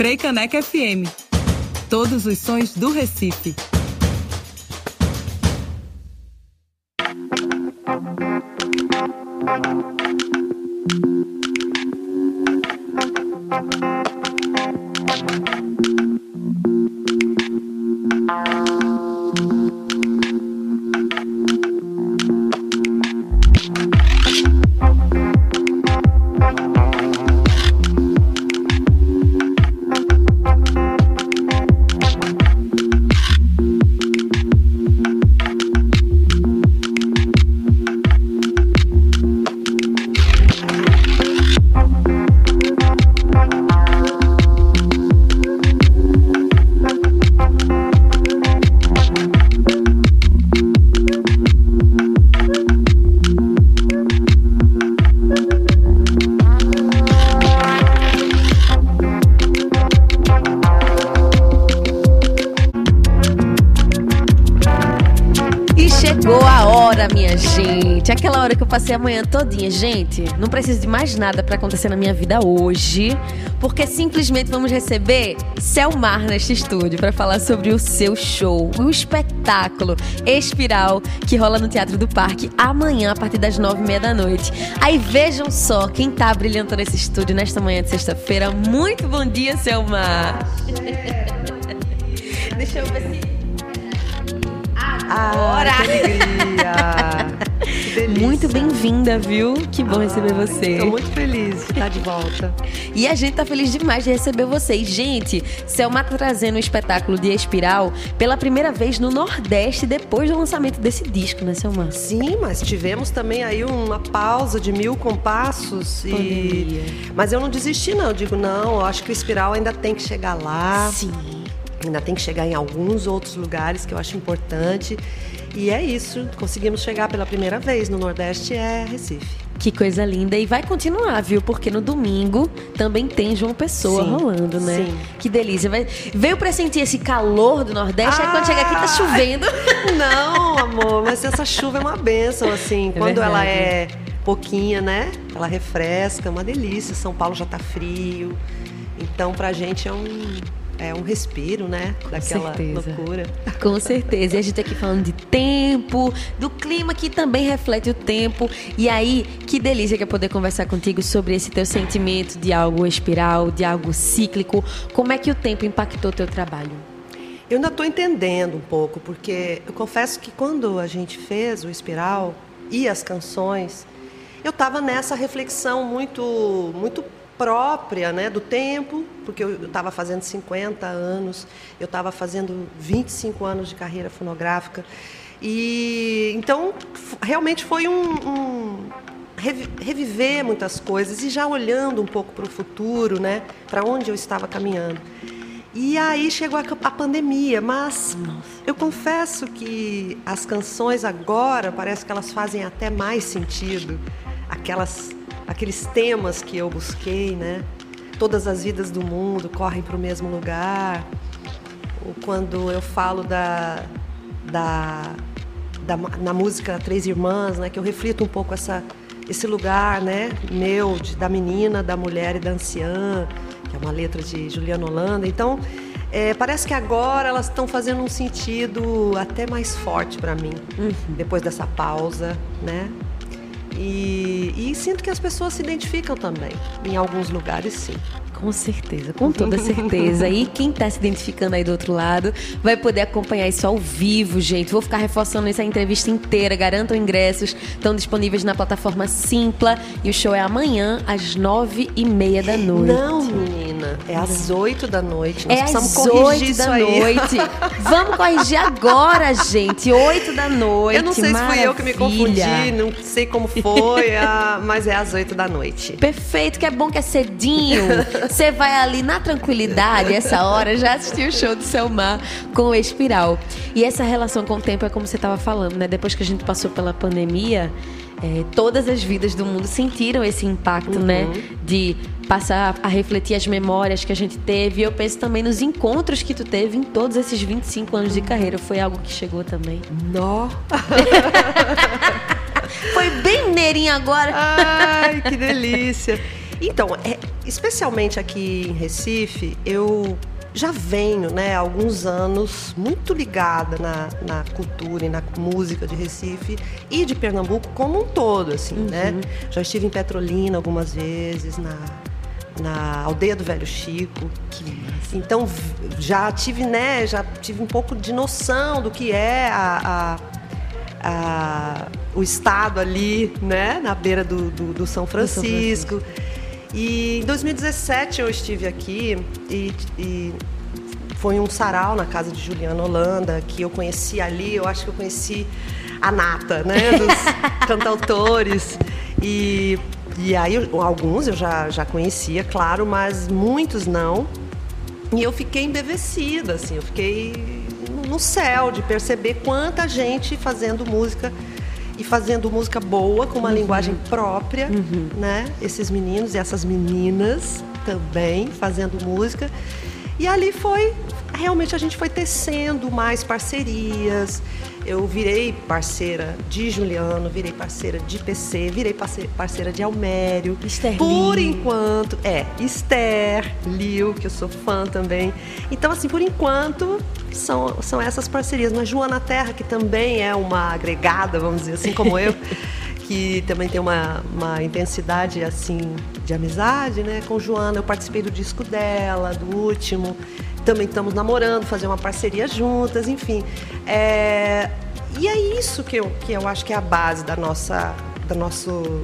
Freicaneca FM. Todos os sons do Recife. Passei a manhã todinha. Gente, não preciso de mais nada para acontecer na minha vida hoje, porque simplesmente vamos receber Selmar neste estúdio para falar sobre o seu show, o espetáculo Espiral, que rola no Teatro do Parque amanhã, a partir das nove e meia da noite. Aí vejam só quem tá brilhando nesse estúdio nesta manhã de sexta-feira. Muito bom dia, Selmar! Deixa eu ver se. Agora! Ah, que alegria! Muito bem-vinda, viu? Que bom ah, receber você. Estou muito feliz de estar de volta. e a gente tá feliz demais de receber vocês. Gente, Selma tá trazendo o um espetáculo de Espiral pela primeira vez no Nordeste depois do lançamento desse disco, né, Selma? Sim, mas tivemos também aí uma pausa de mil compassos e mas eu não desisti não, eu digo não, eu acho que o Espiral ainda tem que chegar lá. Sim. Ainda tem que chegar em alguns outros lugares que eu acho importante. E é isso, conseguimos chegar pela primeira vez no Nordeste, é Recife. Que coisa linda. E vai continuar, viu? Porque no domingo também tem João Pessoa sim, rolando, né? Sim. Que delícia. Vai... Veio pra sentir esse calor do Nordeste, ah, aí quando chega aqui tá chovendo. Não, amor, mas essa chuva é uma benção, assim. É quando verdade. ela é pouquinha, né? Ela refresca, é uma delícia. São Paulo já tá frio. Então, pra gente é um é um respiro, né? Com Daquela certeza. loucura. Com certeza. E a gente aqui falando de tempo, do clima que também reflete o tempo. E aí, que delícia que é poder conversar contigo sobre esse teu sentimento de algo espiral, de algo cíclico. Como é que o tempo impactou o teu trabalho? Eu ainda estou entendendo um pouco, porque eu confesso que quando a gente fez o espiral e as canções, eu estava nessa reflexão muito, muito própria né, do tempo, porque eu estava fazendo 50 anos, eu estava fazendo 25 anos de carreira fonográfica. E então realmente foi um, um reviver muitas coisas e já olhando um pouco para o futuro, né, para onde eu estava caminhando. E aí chegou a, a pandemia, mas Nossa. eu confesso que as canções agora parece que elas fazem até mais sentido. Aquelas aqueles temas que eu busquei, né? Todas as vidas do mundo correm para o mesmo lugar. Ou quando eu falo da, da, da, na música Três Irmãs, né? Que eu reflito um pouco essa, esse lugar, né? Meu, de, da menina, da mulher e da anciã, que é uma letra de Juliana Holanda. Então, é, parece que agora elas estão fazendo um sentido até mais forte para mim, uhum. depois dessa pausa, né? E, e sinto que as pessoas se identificam também. Em alguns lugares, sim. Com certeza, com toda certeza. E quem está se identificando aí do outro lado vai poder acompanhar isso ao vivo, gente. Vou ficar reforçando essa entrevista inteira. Garantam ingressos, estão disponíveis na plataforma Simpla. E o show é amanhã, às nove e meia da noite. Não, menina. É às oito da noite. Nós é às oito da aí. noite. Vamos corrigir agora, gente. Oito da noite. Eu não sei Maravilha. se fui eu que me confundi, não sei como foi, ah, mas é às oito da noite. Perfeito, que é bom que é cedinho. Você vai ali na tranquilidade, essa hora, já assistiu o show do Selmar com o Espiral. E essa relação com o tempo é como você estava falando, né? Depois que a gente passou pela pandemia, é, todas as vidas do mundo sentiram esse impacto, né? uhum. né? De passar a refletir as memórias que a gente teve. E eu penso também nos encontros que tu teve em todos esses 25 anos de carreira. Foi algo que chegou também. Nó! Foi bem neirinho agora. Ai, que delícia! Então, é, especialmente aqui em Recife, eu já venho, né, há alguns anos muito ligada na, na cultura e na música de Recife e de Pernambuco como um todo, assim, uhum. né? Já estive em Petrolina algumas vezes, na, na aldeia do Velho Chico. Então já tive, né, já tive um pouco de noção do que é a, a, a o estado ali, né, na beira do, do, do São Francisco. Do São Francisco. E em 2017 eu estive aqui e, e foi um sarau na casa de Juliana Holanda, que eu conheci ali, eu acho que eu conheci a nata, né, dos cantautores. E, e aí alguns eu já, já conhecia, claro, mas muitos não. E eu fiquei embevecida, assim, eu fiquei no céu de perceber quanta gente fazendo música e fazendo música boa, com uma uhum. linguagem própria, uhum. né? Esses meninos e essas meninas também fazendo música. E ali foi, realmente a gente foi tecendo mais parcerias. Eu virei parceira de Juliano, virei parceira de PC, virei parceira de Almério. Esther Por enquanto, é, Esther, Liu, que eu sou fã também. Então, assim, por enquanto, são, são essas parcerias. Mas Joana Terra, que também é uma agregada, vamos dizer assim, como eu, que também tem uma, uma intensidade, assim, de amizade, né? Com Joana, eu participei do disco dela, do último também estamos namorando, fazer uma parceria juntas, enfim. É, e é isso que eu, que eu acho que é a base da nossa, do nosso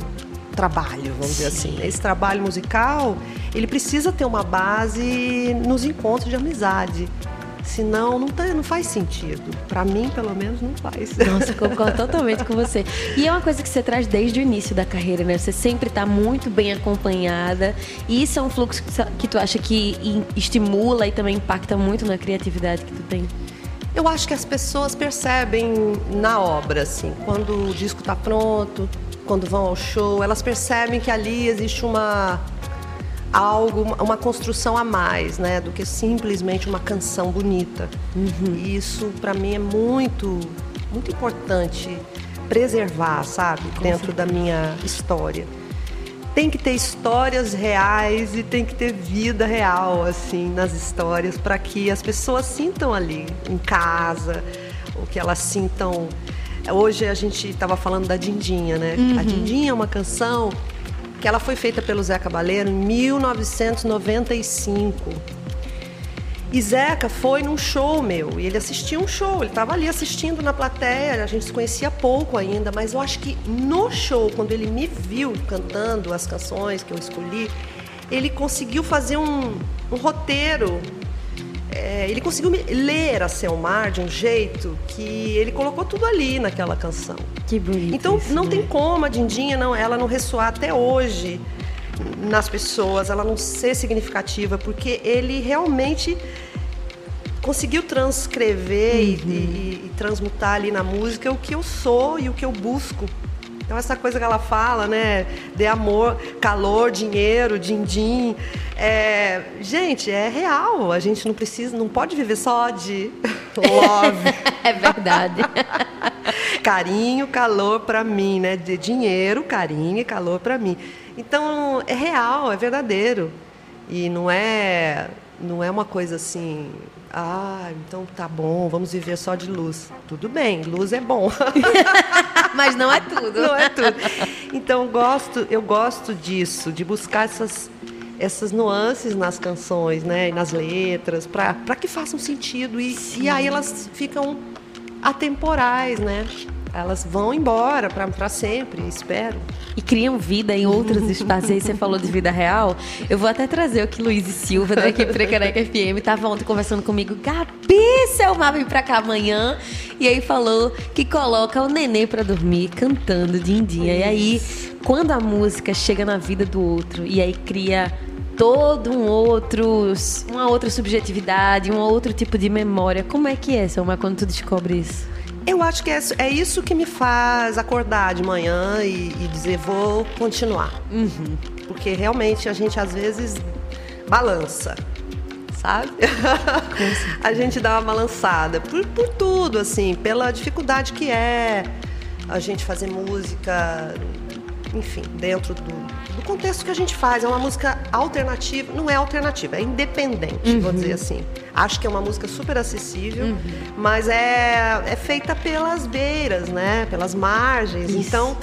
trabalho, vamos Sim. dizer assim. Esse trabalho musical, ele precisa ter uma base nos encontros de amizade. Senão não, tá, não faz sentido. Para mim, pelo menos, não faz. Nossa, concordo totalmente com você. E é uma coisa que você traz desde o início da carreira, né? Você sempre está muito bem acompanhada. E isso é um fluxo que tu acha que estimula e também impacta muito na criatividade que tu tem? Eu acho que as pessoas percebem na obra, assim, quando o disco está pronto, quando vão ao show, elas percebem que ali existe uma algo, uma construção a mais, né, do que simplesmente uma canção bonita. Uhum. E isso para mim é muito, muito importante preservar, sabe, Com dentro certeza. da minha história. Tem que ter histórias reais e tem que ter vida real assim nas histórias para que as pessoas sintam ali em casa, ou que elas sintam Hoje a gente estava falando da Dindinha, né? Uhum. A Dindinha é uma canção que ela foi feita pelo Zé Cabaleiro em 1995. E Zeca foi num show meu, e ele assistiu um show, ele estava ali assistindo na plateia, a gente se conhecia pouco ainda, mas eu acho que no show, quando ele me viu cantando as canções que eu escolhi, ele conseguiu fazer um, um roteiro é, ele conseguiu ler a Selmar de um jeito que ele colocou tudo ali naquela canção. Que bonito. Então isso, não né? tem como a Dindinha não, ela não ressoar até hoje nas pessoas, ela não ser significativa, porque ele realmente conseguiu transcrever uhum. e, e, e transmutar ali na música o que eu sou e o que eu busco então essa coisa que ela fala, né, de amor, calor, dinheiro, din-din, é, gente, é real. A gente não precisa, não pode viver só de love. é verdade. carinho, calor para mim, né? De dinheiro, carinho e calor para mim. Então é real, é verdadeiro e não é não é uma coisa assim ah, então tá bom, vamos viver só de luz. Tudo bem, luz é bom. Mas não é tudo. Não é tudo. Então gosto, eu gosto disso, de buscar essas essas nuances nas canções, né, e nas letras, para que façam sentido e, e aí elas ficam atemporais, né? Elas vão embora para sempre, espero. E criam vida em outros espaços. Aí você falou de vida real. Eu vou até trazer o que Luiz e Silva, da equipe Frecaneca FM, estava ontem conversando comigo. Gabi, Selma vem para cá amanhã. E aí falou que coloca o nenê para dormir cantando dindinha. E aí, quando a música chega na vida do outro e aí cria todo um outro, uma outra subjetividade, um outro tipo de memória. Como é que é, Selma, quando tu descobre isso? Eu acho que é, é isso que me faz acordar de manhã e, e dizer vou continuar. Uhum. Porque realmente a gente às vezes balança, sabe? a gente dá uma balançada por, por tudo, assim, pela dificuldade que é a gente fazer música, enfim, dentro do, do contexto que a gente faz. É uma música alternativa, não é alternativa, é independente, uhum. vou dizer assim. Acho que é uma música super acessível, uhum. mas é, é feita pelas beiras, né? Pelas margens. Isso. Então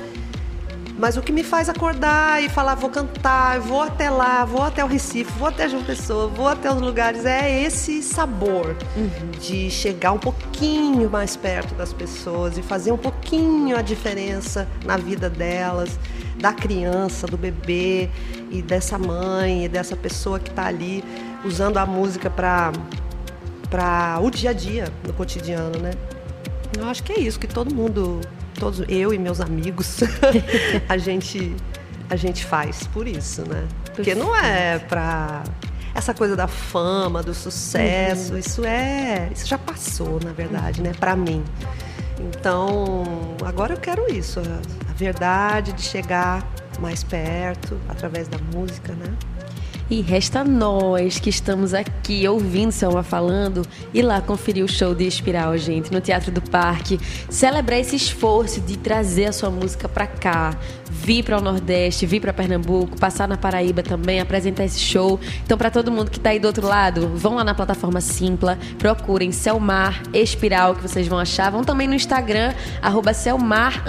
mas o que me faz acordar e falar, vou cantar, vou até lá, vou até o Recife, vou até João Pessoa, vou até os lugares, é esse sabor uhum. de chegar um pouquinho mais perto das pessoas e fazer um pouquinho a diferença na vida delas, da criança, do bebê e dessa mãe e dessa pessoa que está ali usando a música para para o dia a dia, no cotidiano, né? Eu acho que é isso que todo mundo todos eu e meus amigos a gente a gente faz por isso, né? Porque não é para essa coisa da fama, do sucesso, uhum. isso é, isso já passou, na verdade, né, para mim. Então, agora eu quero isso, a, verdade de chegar mais perto através da música, né? E resta nós que estamos aqui ouvindo Selma falando ir lá conferir o show de Espiral, gente, no Teatro do Parque. Celebrar esse esforço de trazer a sua música para cá, vir para o Nordeste, vir para Pernambuco, passar na Paraíba também, apresentar esse show. Então, para todo mundo que está aí do outro lado, vão lá na plataforma Simpla, procurem Selmar Espiral, que vocês vão achar. Vão também no Instagram, arroba Selmar,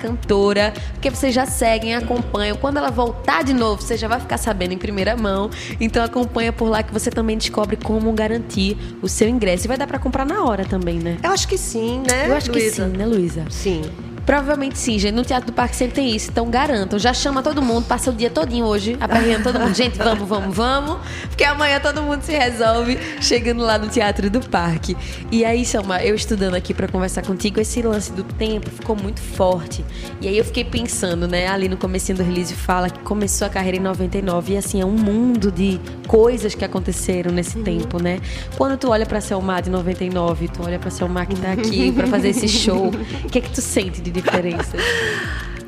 cantora, porque vocês já seguem, acompanham. Quando ela voltar de novo, você já vai ficar sabendo em primeira mão não. Então acompanha por lá que você também descobre como garantir o seu ingresso. E vai dar para comprar na hora também, né? Eu acho que sim, né? Eu acho Luísa? que sim, né, Luísa? Sim. Provavelmente sim, gente. No Teatro do Parque sempre tem isso. Então garantam. Já chama todo mundo, passa o dia todinho hoje, aperreando todo mundo. Gente, vamos, vamos, vamos. Porque amanhã todo mundo se resolve chegando lá no Teatro do Parque. E aí, Selma, eu estudando aqui para conversar contigo, esse lance do tempo ficou muito forte. E aí eu fiquei pensando, né? Ali no comecinho do release fala que começou a carreira em 99 e assim, é um mundo de coisas que aconteceram nesse uhum. tempo, né? Quando tu olha pra Selma de 99, tu olha pra Selma que tá aqui para fazer esse show, o que é que tu sente de diferenças?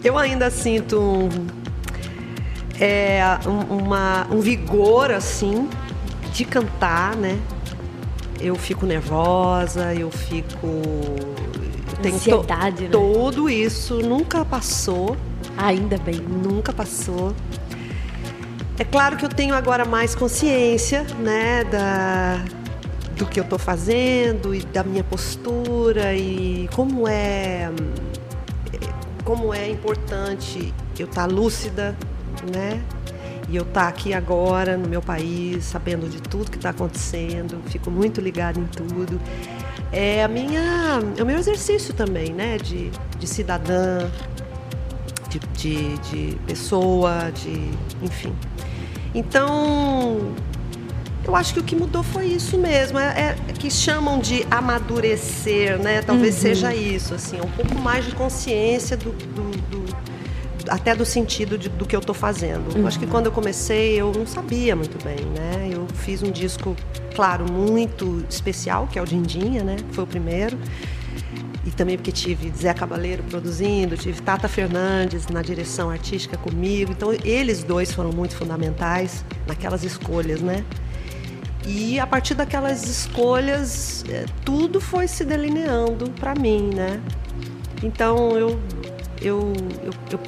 Eu ainda sinto um, é, um, uma, um vigor assim de cantar, né? Eu fico nervosa, eu fico. Tenho Ansiedade, to, né? Todo isso nunca passou. Ainda bem. Nunca passou. É claro que eu tenho agora mais consciência, né, da, do que eu estou fazendo e da minha postura e como é como é importante eu estar tá lúcida, né? E eu estar tá aqui agora no meu país, sabendo de tudo que está acontecendo, fico muito ligada em tudo. É a minha, é o meu exercício também, né? De, de cidadã, de, de, de pessoa, de, enfim. Então, eu acho que o que mudou foi isso mesmo, é, é que chamam de amadurecer, né? Talvez uhum. seja isso, assim, um pouco mais de consciência do, do, do até do sentido de, do que eu estou fazendo. Uhum. Acho que quando eu comecei eu não sabia muito bem, né? Eu fiz um disco, claro, muito especial, que é o Dindinha, né? Foi o primeiro. E também porque tive Zé Cabaleiro produzindo, tive Tata Fernandes na direção artística comigo. Então eles dois foram muito fundamentais naquelas escolhas, né? E a partir daquelas escolhas, é, tudo foi se delineando para mim, né? Então eu, eu, eu, eu,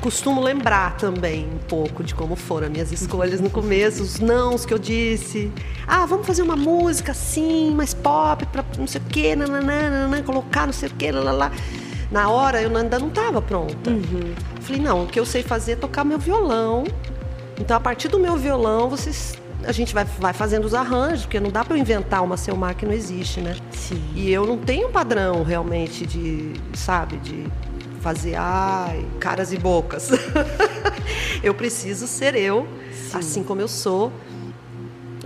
costumo lembrar também um pouco de como foram as minhas escolhas no começo, os nãos que eu disse. Ah, vamos fazer uma música assim, mais pop, para não sei o quê, nananana, colocar não sei o quê, lá, lá. Na hora eu ainda não estava pronta. Uhum. Falei, não, o que eu sei fazer é tocar meu violão. Então, a partir do meu violão, vocês a gente vai, vai fazendo os arranjos, porque não dá para eu inventar uma Selmar que não existe, né? Sim. E eu não tenho um padrão realmente de, sabe, de fazer ai, caras e bocas. eu preciso ser eu, Sim. assim como eu sou.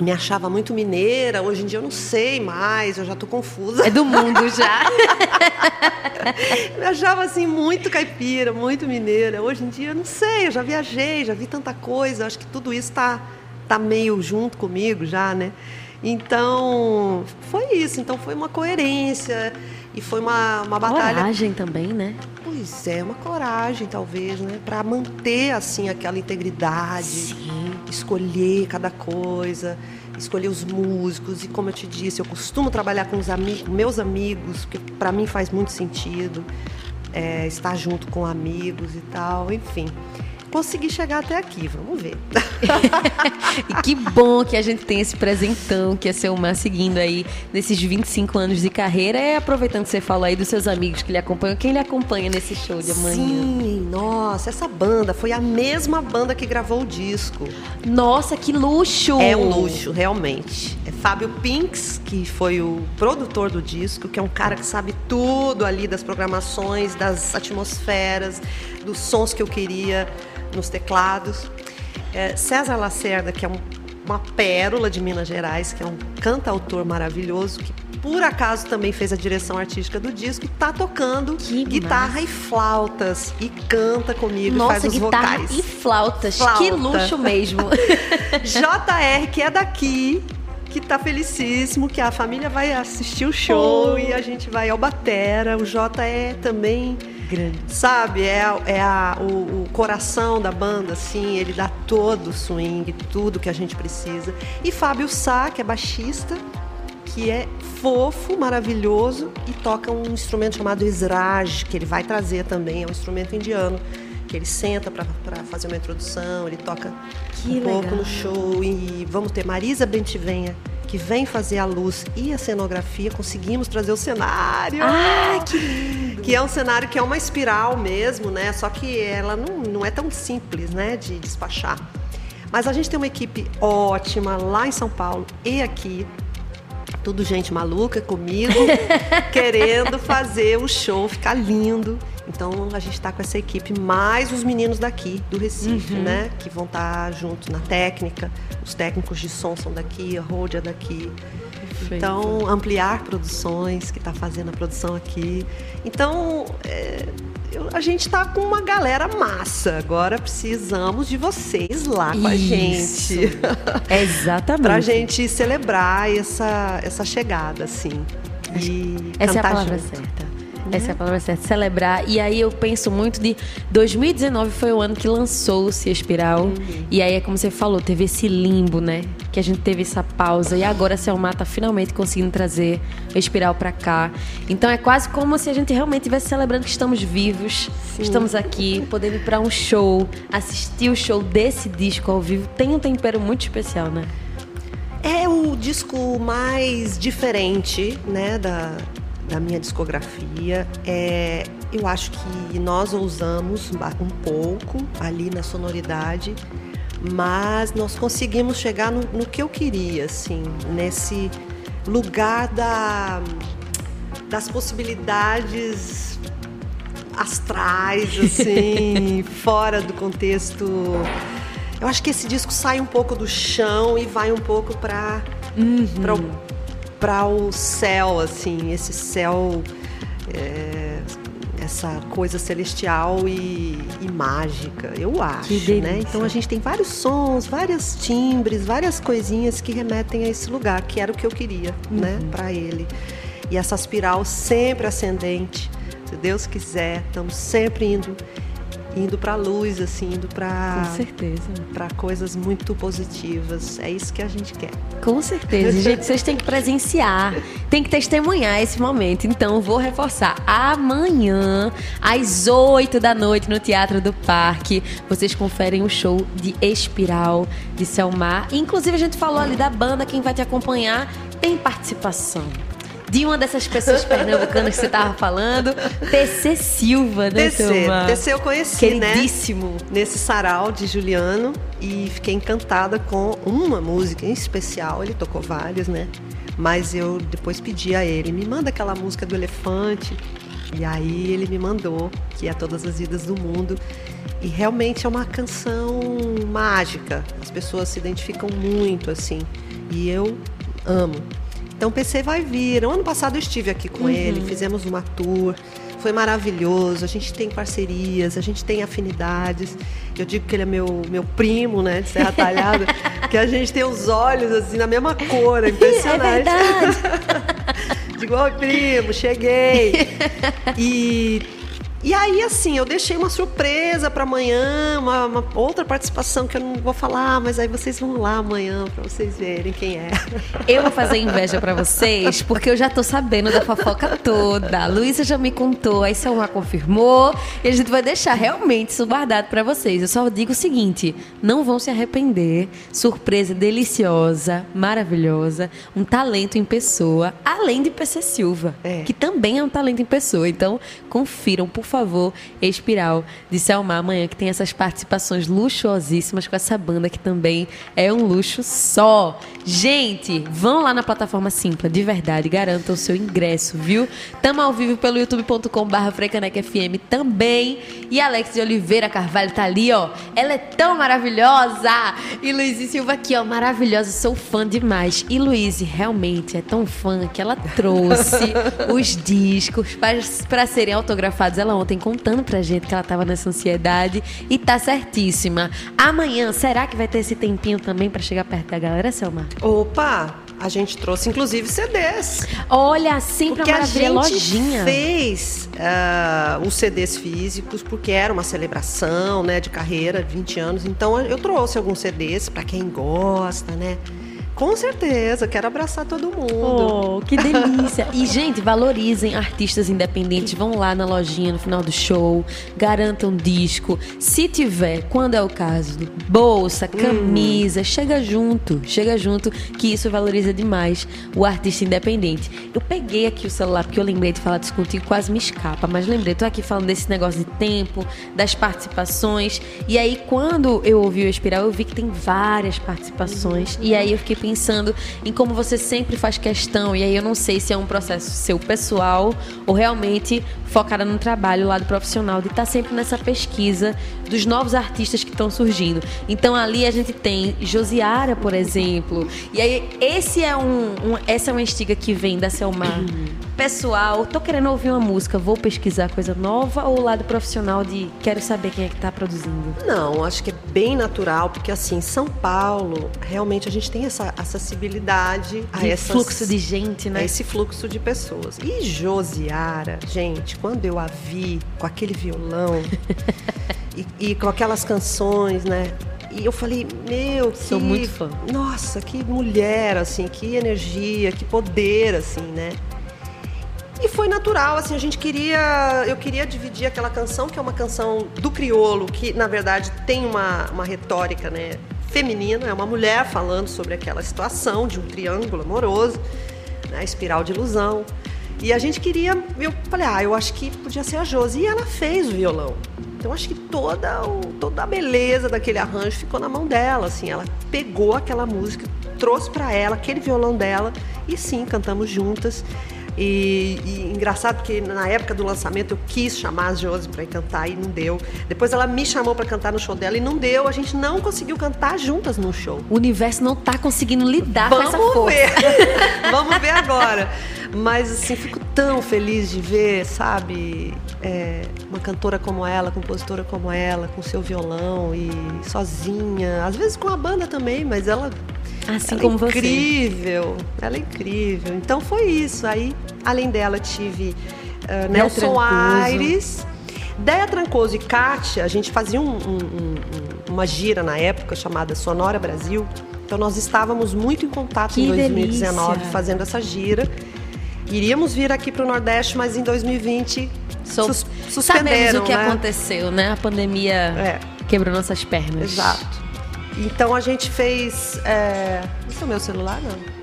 Me achava muito mineira, hoje em dia eu não sei mais, eu já tô confusa. É do mundo já. Me achava assim muito caipira, muito mineira. Hoje em dia eu não sei, eu já viajei, já vi tanta coisa, acho que tudo isso está tá meio junto comigo já, né? Então, foi isso. Então, foi uma coerência e foi uma, uma batalha. Coragem também, né? Pois é, uma coragem, talvez, né? Para manter, assim, aquela integridade. Sim. Escolher cada coisa, escolher os músicos. E, como eu te disse, eu costumo trabalhar com os amigos, meus amigos, porque para mim faz muito sentido é, estar junto com amigos e tal, enfim. Consegui chegar até aqui, vamos ver. e que bom que a gente tem esse presentão que é seu Mar seguindo aí nesses 25 anos de carreira. E aproveitando que você falou aí dos seus amigos que lhe acompanham, quem lhe acompanha nesse show de amanhã? Sim, nossa, essa banda foi a mesma banda que gravou o disco. Nossa, que luxo! É um luxo, realmente. É Fábio Pinks, que foi o produtor do disco, que é um cara que sabe tudo ali das programações, das atmosferas, dos sons que eu queria nos teclados. É, César Lacerda, que é um, uma pérola de Minas Gerais, que é um cantautor maravilhoso, que por acaso também fez a direção artística do disco, está tocando Que guitarra massa. e flautas e canta comigo, Nossa, faz os guitarra vocais. e flautas. Flauta. Que luxo mesmo. JR, que é daqui, que tá felicíssimo, que a família vai assistir o show Oh. e a gente vai ao Batera. O J é também, Grande. sabe, é, é a- o, o coração da banda, assim, ele dá todo o swing, tudo que a gente precisa. E Fábio Sá, que é baixista, que é fofo, maravilhoso e toca um instrumento chamado Esraj, que ele vai trazer também, é um instrumento indiano, que ele senta para fazer uma introdução, ele toca Que um pouco legal. no show e vamos ter Marisa Bentivenha que vem fazer a luz e a cenografia, conseguimos trazer o cenário. Ah, que lindo. Que é um cenário que é uma espiral mesmo, né? Só que ela não, não é tão simples, né, de despachar. Mas a gente tem uma equipe ótima lá em São Paulo e aqui. Tudo gente maluca comigo, querendo fazer o show ficar lindo. Então a gente está com essa equipe, mais os meninos daqui, do Recife, né? Que vão estar juntos na técnica. Os técnicos de som são daqui, a Road é daqui. Então, ampliar produções, que está fazendo a produção aqui. Então, é, eu- a gente está com uma galera massa. Agora precisamos de vocês lá com a Isso. gente. Exatamente. pra gente celebrar essa, essa chegada, assim. E Essa é a palavra junto. certa. Essa é a palavra certa. Celebrar. E aí eu penso muito de 2019 foi o ano que lançou-se a Espiral. Uhum. E aí é como você falou, teve esse limbo, né? Que a gente teve essa pausa. E agora a Selma tá finalmente conseguindo trazer a Espiral pra cá. Então é quase como se a gente realmente estivesse celebrando que estamos vivos. Estamos aqui, podendo ir pra um show, assistir o show desse disco ao vivo. Tem um tempero muito especial, né? É o disco mais diferente, né, da, da minha discografia. É, eu acho que nós ousamos um pouco ali na sonoridade, mas nós conseguimos chegar no, no que eu queria, assim, nesse lugar da, das possibilidades astrais, assim, fora do contexto. Eu acho que esse disco sai um pouco do chão e vai um pouco para para o céu, assim, esse céu, é, essa coisa celestial e, e mágica, eu acho, né? Então a gente tem vários sons, vários timbres, várias coisinhas que remetem a esse lugar, que era o que eu queria, né, para ele. E essa espiral sempre ascendente, se Deus quiser, estamos sempre indo indo para luz, assim, indo para Com certeza. para coisas muito positivas. É isso que a gente quer. Com certeza. Gente, vocês têm que presenciar, tem que testemunhar esse momento. Então, vou reforçar. Amanhã, às 8 da noite, no Teatro do Parque, vocês conferem o show de Espiral, de Selmar. Inclusive, a gente falou ali da banda, quem vai te acompanhar tem participação. De uma dessas pessoas pernambucanas que você tava falando, TC Silva, né, TC? TC eu conheci, né? Queridíssimo. Nesse sarau de Juliano e fiquei encantada com uma música em especial. Ele tocou várias, né? Mas eu depois pedi a ele, me manda aquela música do elefante. E aí ele me mandou, que é Todas as Vidas do Mundo. E realmente é uma canção mágica. As pessoas se identificam muito, assim. E eu amo. Então o PC vai vir. O ano passado eu estive aqui com ele, fizemos uma tour. Foi maravilhoso. A gente tem parcerias, a gente tem afinidades. Eu digo que ele é meu, meu primo, né, de Serra Talhada, que a gente tem os olhos assim na mesma cor, é É impressionante. verdade. Digo, oi primo, cheguei. E E aí, assim, eu deixei uma surpresa para amanhã, uma, uma, outra participação que eu não vou falar, mas aí vocês vão lá amanhã para vocês verem quem é. Eu vou fazer inveja para vocês, porque eu já tô sabendo da fofoca toda. A Luísa já me contou, aí Selma confirmou, e a gente vai deixar realmente isso guardado para vocês. Eu só digo o seguinte: não vão se arrepender. Surpresa deliciosa, maravilhosa, um talento em pessoa, além de PC Silva, é. que também é um talento em pessoa. Então, confiram, por favor, Espiral de Selma amanhã, que tem essas participações luxuosíssimas com essa banda que também é um luxo só. Gente, vão lá na plataforma Simpla, de verdade, garantam o seu ingresso, viu? Tamo ao vivo pelo youtube.com/barra FM também. E Alex de Oliveira Carvalho tá ali, ó. Ela é tão maravilhosa! E Luiz Silva aqui, ó, maravilhosa, sou fã demais. E Luiz realmente é tão fã que ela trouxe os discos para serem autografados. Ela ontem contando pra gente que ela tava nessa ansiedade e tá certíssima. Amanhã, será que vai ter esse tempinho também para chegar perto da galera, Selma? Opa, a gente trouxe inclusive CDs. Olha, sempre porque a gente lojinha. fez uh, os CDs físicos porque era uma celebração, né, de carreira, de 20 anos. Então eu trouxe alguns CDs para quem gosta, né? Com certeza, quero abraçar todo mundo. Oh, que delícia. e, gente, valorizem artistas independentes. Vão lá na lojinha no final do show, garantam disco. Se tiver, quando é o caso, bolsa, hum. camisa, hum. chega junto. Chega junto, que isso valoriza demais o artista independente. Eu peguei aqui o celular porque eu lembrei de falar disso contigo, quase me escapa, mas lembrei, tô aqui falando desse negócio de tempo, das participações. E aí, quando eu ouvi o Espiral, eu vi que tem várias participações. E aí eu fiquei pensando pensando em como você sempre faz questão, e aí eu não sei se é um processo seu pessoal ou realmente focada no trabalho, lado profissional, de estar tá sempre nessa pesquisa dos novos artistas que estão surgindo. Então ali a gente tem Josiara, por exemplo, e aí esse é um, um essa é uma estiga que vem da Selmar. Uhum pessoal, tô querendo ouvir uma música, vou pesquisar coisa nova ou o lado profissional de quero saber quem é que tá produzindo? Não, acho que é bem natural, porque assim, São Paulo, realmente a gente tem essa acessibilidade a esse fluxo de gente, né? esse fluxo de pessoas. E Josiara, gente, quando eu a vi com aquele violão e, e com aquelas canções, né? E eu falei, meu, que... Sou muito fã. Nossa, que mulher, assim, que energia, que poder, assim, né? E foi natural, assim, a gente queria. Eu queria dividir aquela canção, que é uma canção do criolo, que na verdade tem uma, uma retórica, né? Feminina, é uma mulher falando sobre aquela situação de um triângulo amoroso, né, espiral de ilusão. E a gente queria, eu falei, ah, eu acho que podia ser a Josi. E ela fez o violão. Então acho que toda, o, toda a beleza daquele arranjo ficou na mão dela, assim. Ela pegou aquela música, trouxe para ela aquele violão dela e sim, cantamos juntas. E, e, engraçado que na época do lançamento eu quis chamar a Josi para ir cantar e não deu. Depois ela me chamou para cantar no show dela e não deu. A gente não conseguiu cantar juntas no show. O universo não tá conseguindo lidar Vamos com essa força. Ver. Vamos ver agora. Mas assim, fico tão feliz de ver, sabe, é, uma cantora como ela, compositora como ela, com seu violão e sozinha, às vezes com a banda também, mas ela Assim ela como é incrível, você. ela é incrível. Então foi isso. Aí, além dela, tive uh, Nelson Aires, Deia Trancoso e Kátia. A gente fazia um, um, um, uma gira na época chamada Sonora Brasil. Então nós estávamos muito em contato que em 2019 delícia. fazendo essa gira. Iríamos vir aqui para o Nordeste, mas em 2020 Sou... sus suspenderam. Sabemos o que né? aconteceu, né? A pandemia é. quebrou nossas pernas. Exato. Então a gente fez. É... Esse é o meu celular, não?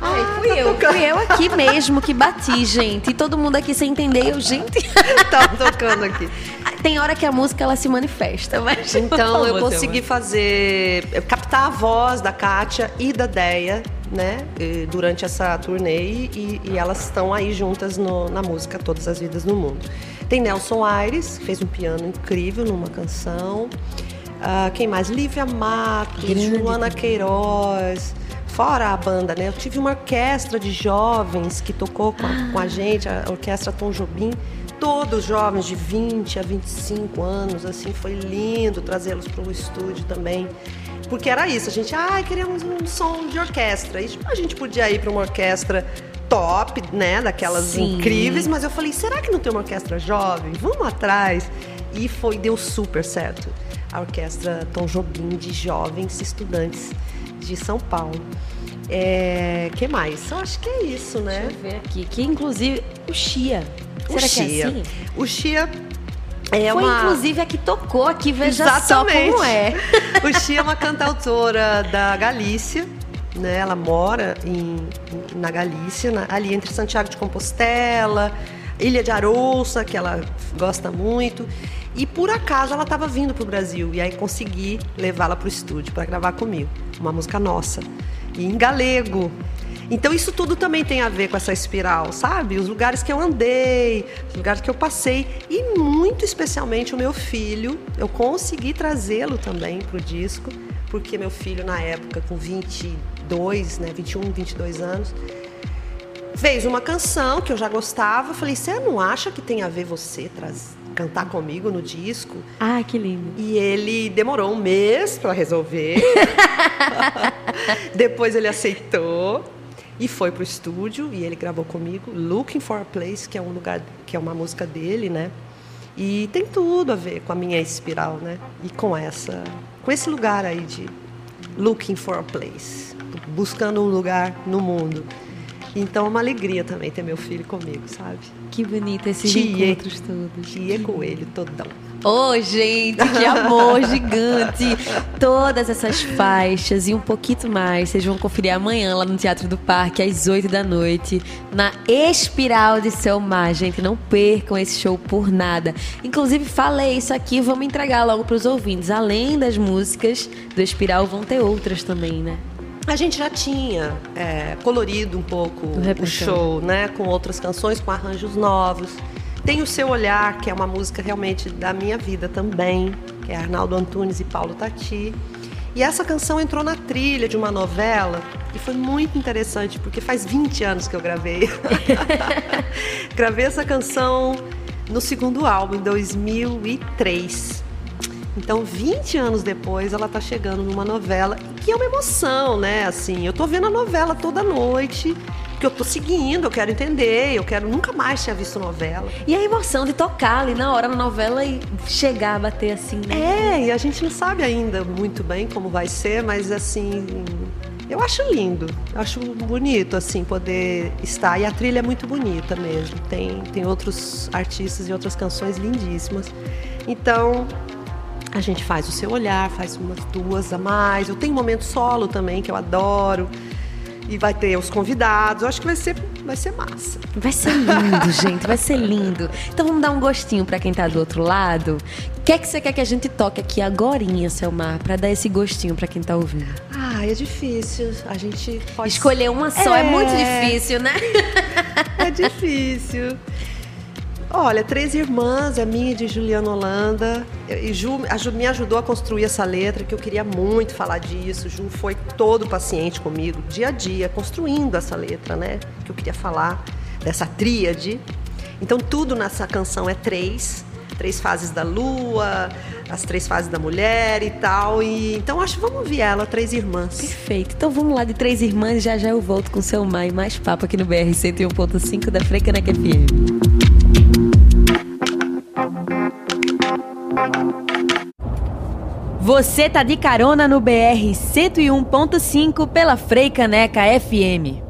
Ah, fui tá eu, tocando. fui eu aqui mesmo que bati, gente. E todo mundo aqui sem entender, eu, gente. tá tocando aqui. Tem hora que a música ela se manifesta, mas. Então eu consegui fazer. captar a voz da Kátia e da Deia, né? Durante essa turnê e, e elas estão aí juntas no, na música Todas as Vidas no Mundo. Tem Nelson Aires, que fez um piano incrível numa canção. Uh, quem mais? Lívia Matos, Grande. Joana Queiroz. Fora a banda, né? Eu tive uma orquestra de jovens que tocou com a, ah. com a gente, a orquestra Tom Jobim. Todos jovens de 20 a 25 anos, assim, foi lindo trazê-los para o estúdio também. Porque era isso, a gente, ah, queríamos um som de orquestra. E a gente podia ir para uma orquestra top, né? Daquelas Sim. incríveis, mas eu falei, será que não tem uma orquestra jovem? Vamos atrás. E foi, deu super certo. A orquestra Tom Jobim de jovens estudantes de São Paulo. É, que mais? Eu acho que é isso, né? Deixa eu ver aqui. Que inclusive o Chia. O Será Chia. que é assim? O Chia é Foi uma... inclusive a que tocou aqui, veja Exatamente. só como é. O Chia é uma cantautora da Galícia, né? Ela mora em, na Galícia, na- ali entre Santiago de Compostela, Ilha de Arouça, que ela gosta muito. E por acaso ela estava vindo para o Brasil. E aí consegui levá-la para o estúdio para gravar comigo, uma música nossa, e em galego. Então isso tudo também tem a ver com essa espiral, sabe? Os lugares que eu andei, os lugares que eu passei. E muito especialmente o meu filho, eu consegui trazê-lo também pro disco, porque meu filho na época com 22, né, 21, 22 anos, fez uma canção que eu já gostava, falei: "Você não acha que tem a ver você traz, cantar comigo no disco?" Ai, que lindo. E ele demorou um mês para resolver. Depois ele aceitou e foi pro estúdio e ele gravou comigo Looking for a Place, que é um lugar, que é uma música dele, né? E tem tudo a ver com a minha espiral, né? E com essa, com esse lugar aí de Looking for a Place, buscando um lugar no mundo. Então é uma alegria também ter meu filho comigo, sabe? Que bonito esses Tia. encontros todos. Tia Coelho todão. Ô, gente, que amor gigante! Todas essas faixas e um pouquinho mais, vocês vão conferir amanhã lá no Teatro do Parque, às 8 da noite, na Espiral de Seu Mar. Gente, não percam esse show por nada. Inclusive, falei isso aqui, vamos entregar logo pros ouvintes. Além das músicas do Espiral, vão ter outras também, né? A gente já tinha é, colorido um pouco o show, né? Com outras canções, com arranjos novos. Tem o Seu Olhar, que é uma música realmente da minha vida também, que é Arnaldo Antunes e Paulo Tati. E essa canção entrou na trilha de uma novela e foi muito interessante, porque faz 20 anos que eu gravei. gravei essa canção no segundo álbum, em 2003. Então, 20 anos depois, ela tá chegando numa novela, que é uma emoção, né? Assim, eu tô vendo a novela toda noite, que eu tô seguindo, eu quero entender, eu quero nunca mais tinha visto novela. E a emoção de tocar ali na hora na novela e chegar a bater assim, né? É, e a gente não sabe ainda muito bem como vai ser, mas assim, eu acho lindo, eu acho bonito assim poder estar e a trilha é muito bonita mesmo. Tem tem outros artistas e outras canções lindíssimas. Então, a gente faz o seu olhar, faz umas duas a mais. Eu tenho um momento solo também que eu adoro. E vai ter os convidados. Eu acho que vai ser, vai ser massa. Vai ser lindo, gente, vai ser lindo. Então vamos dar um gostinho pra quem tá do outro lado. O que é que você quer que a gente toque aqui agorinha, Selmar, pra dar esse gostinho pra quem tá ouvindo? Ah, é difícil. A gente pode Escolher uma só é, É. muito difícil, né? É difícil. Olha, Três Irmãs é minha e de Juliana Holanda. E Ju, a Ju me ajudou a construir essa letra, que eu queria muito falar disso. Ju foi todo paciente comigo, dia a dia, construindo essa letra, né? Que eu queria falar dessa tríade. Então, tudo nessa canção é três. Três fases da lua, as três fases da mulher e tal. E, então, acho que vamos ouvir ela, Três Irmãs. Perfeito. Então vamos lá de Três Irmãs, já já eu volto com Selmar e mais papo aqui no BR 101.5 da Frecanec FM. Você tá de carona no BR 101.5 pela Freicaneca FM.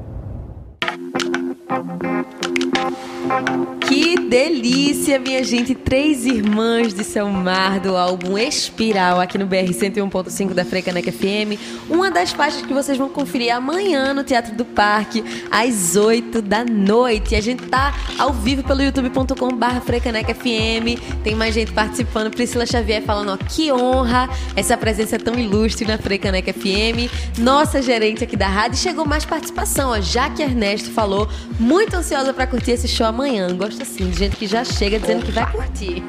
Que delícia, minha gente! Três irmãs de Selmar do álbum Espiral aqui no BR 101.5 da Frecanec FM. Uma das faixas que vocês vão conferir amanhã no Teatro do Parque, às 8 da noite. A gente tá ao vivo pelo youtube.com.br Frecanec FM. Tem mais gente participando. Priscila Xavier falando, ó, que honra essa presença tão ilustre na Frecanec FM. Nossa gerente aqui da rádio. Chegou mais participação, ó. Jaque Ernesto falou, muito ansiosa pra curtir esse show amanhã. Assim, de gente que já chega dizendo que vai curtir.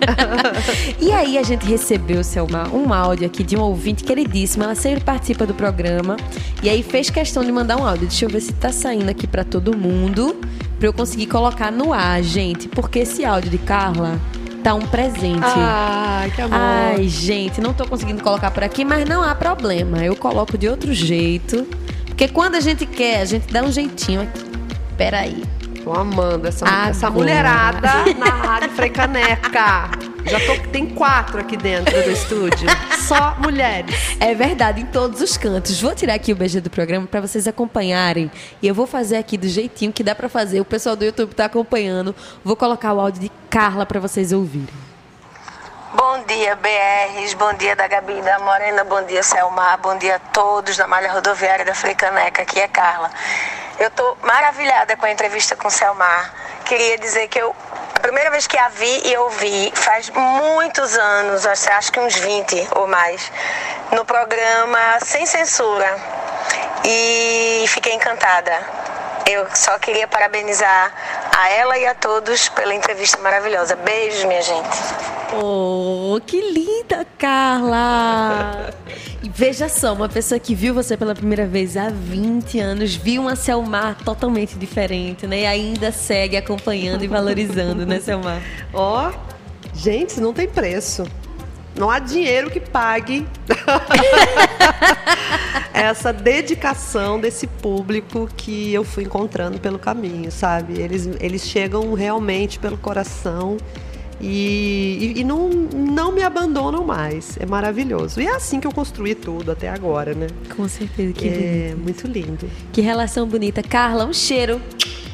e aí a gente recebeu, Selma, um áudio aqui de um ouvinte queridíssimo. Ela sempre participa do programa. E aí fez questão de mandar um áudio. Deixa eu ver se tá saindo aqui pra todo mundo. Pra eu conseguir colocar no ar, gente. Porque esse áudio de Carla tá um presente. Ai, que amor. Ai, gente, não tô conseguindo colocar por aqui, mas não há problema. Eu coloco de outro jeito. Porque quando a gente quer, a gente dá um jeitinho aqui. Peraí. Tô amando essa, essa mulherada na Rádio Freicaneca. Já tô, tem quatro aqui dentro do estúdio. Só mulheres. É verdade, em todos os cantos. Vou tirar aqui o BG do programa para vocês acompanharem. E eu vou fazer aqui do jeitinho que dá para fazer. O pessoal do YouTube tá acompanhando. Vou colocar o áudio de Carla para vocês ouvirem. Bom dia, BRs, bom dia da Gabi da Morena, bom dia, Selmar, bom dia a todos da malha rodoviária da Fricaneca, aqui é Carla. Eu estou maravilhada com a entrevista com Selmar. Queria dizer que eu, a primeira vez que a vi e ouvi, faz muitos anos, acho que uns 20 ou mais, no programa Sem Censura. E fiquei encantada. Eu só queria parabenizar a ela e a todos pela entrevista maravilhosa. Beijos, minha gente. Oh, que linda, Carla! E veja só, uma pessoa que viu você pela primeira vez há 20 anos, viu uma Selmar totalmente diferente, né? E ainda segue acompanhando e valorizando, né, Selmar? Ó, oh, gente, não tem preço. Não há dinheiro que pague essa dedicação desse público que eu fui encontrando pelo caminho, sabe? Eles, eles chegam realmente pelo coração e, e, e, não, não me abandonam mais. É maravilhoso. E é assim que eu construí tudo até agora, né? Com certeza, que é lindo. muito lindo. Que relação bonita. Carla, um cheiro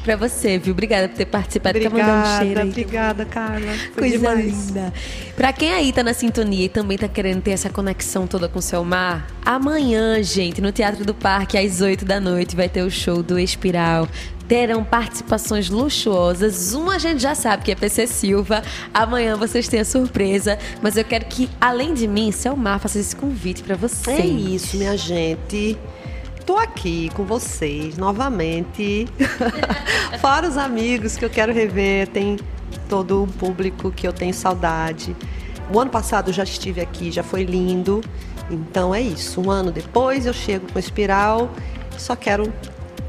pra você, viu? Obrigada por ter participado. Obrigada, tá um cheiro aí. Obrigada, Carla. Foi Coisa demais. linda. Pra quem aí tá na sintonia e também tá querendo ter essa conexão toda com o seu mar, amanhã, gente, no Teatro do Parque, às 8 da noite, vai ter o show do Espiral terão participações luxuosas. Uma a gente já sabe que é PC Silva. Amanhã vocês têm a surpresa. Mas eu quero que, além de mim, Selmar faça esse convite para vocês. É isso, minha gente. Tô aqui com vocês novamente. Fora os amigos que eu quero rever, tem todo o público que eu tenho saudade. O ano passado já estive aqui, já foi lindo. Então é isso. Um ano depois eu chego com Espiral. Só quero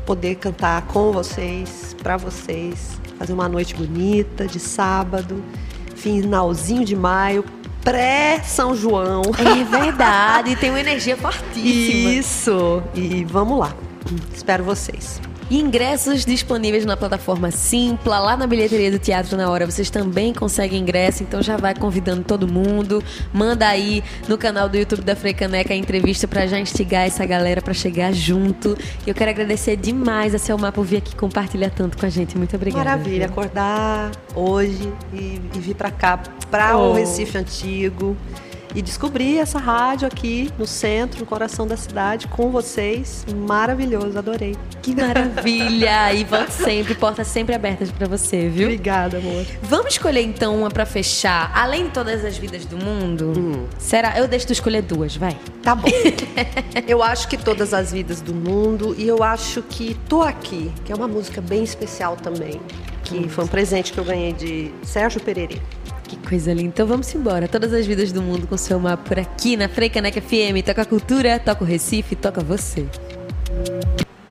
poder cantar com vocês, para vocês, fazer uma noite bonita de sábado, finalzinho de maio, pré-São João. É verdade, tem uma energia fortíssima. Isso, e vamos lá. Espero vocês. Ingressos disponíveis na plataforma Simpla, lá na bilheteria do Teatro na Hora. Vocês também conseguem ingresso, então já vai convidando todo mundo. Manda aí no canal do YouTube da Freicaneca a entrevista para já instigar essa galera para chegar junto. E eu quero agradecer demais a Selma por vir aqui compartilhar tanto com a gente. Muito obrigada. Maravilha, acordar hoje e, e vir para cá, para oh. o Recife Antigo e descobri essa rádio aqui no centro, no coração da cidade, com vocês. Maravilhoso, adorei. Que maravilha! e volte sempre, portas sempre abertas para você, viu? Obrigada, amor. Vamos escolher então uma para fechar. Além de todas as vidas do mundo, hum. será? Eu deixo tu escolher duas, vai. Tá bom. eu acho que todas as vidas do mundo e eu acho que Tô Aqui, que é uma música bem especial também, que hum. foi um presente que eu ganhei de Sérgio Pereira. Coisa linda. Então vamos embora. Todas as vidas do mundo com seu mapa por aqui na Freicaneca FM. Toca a cultura, toca o Recife, toca você.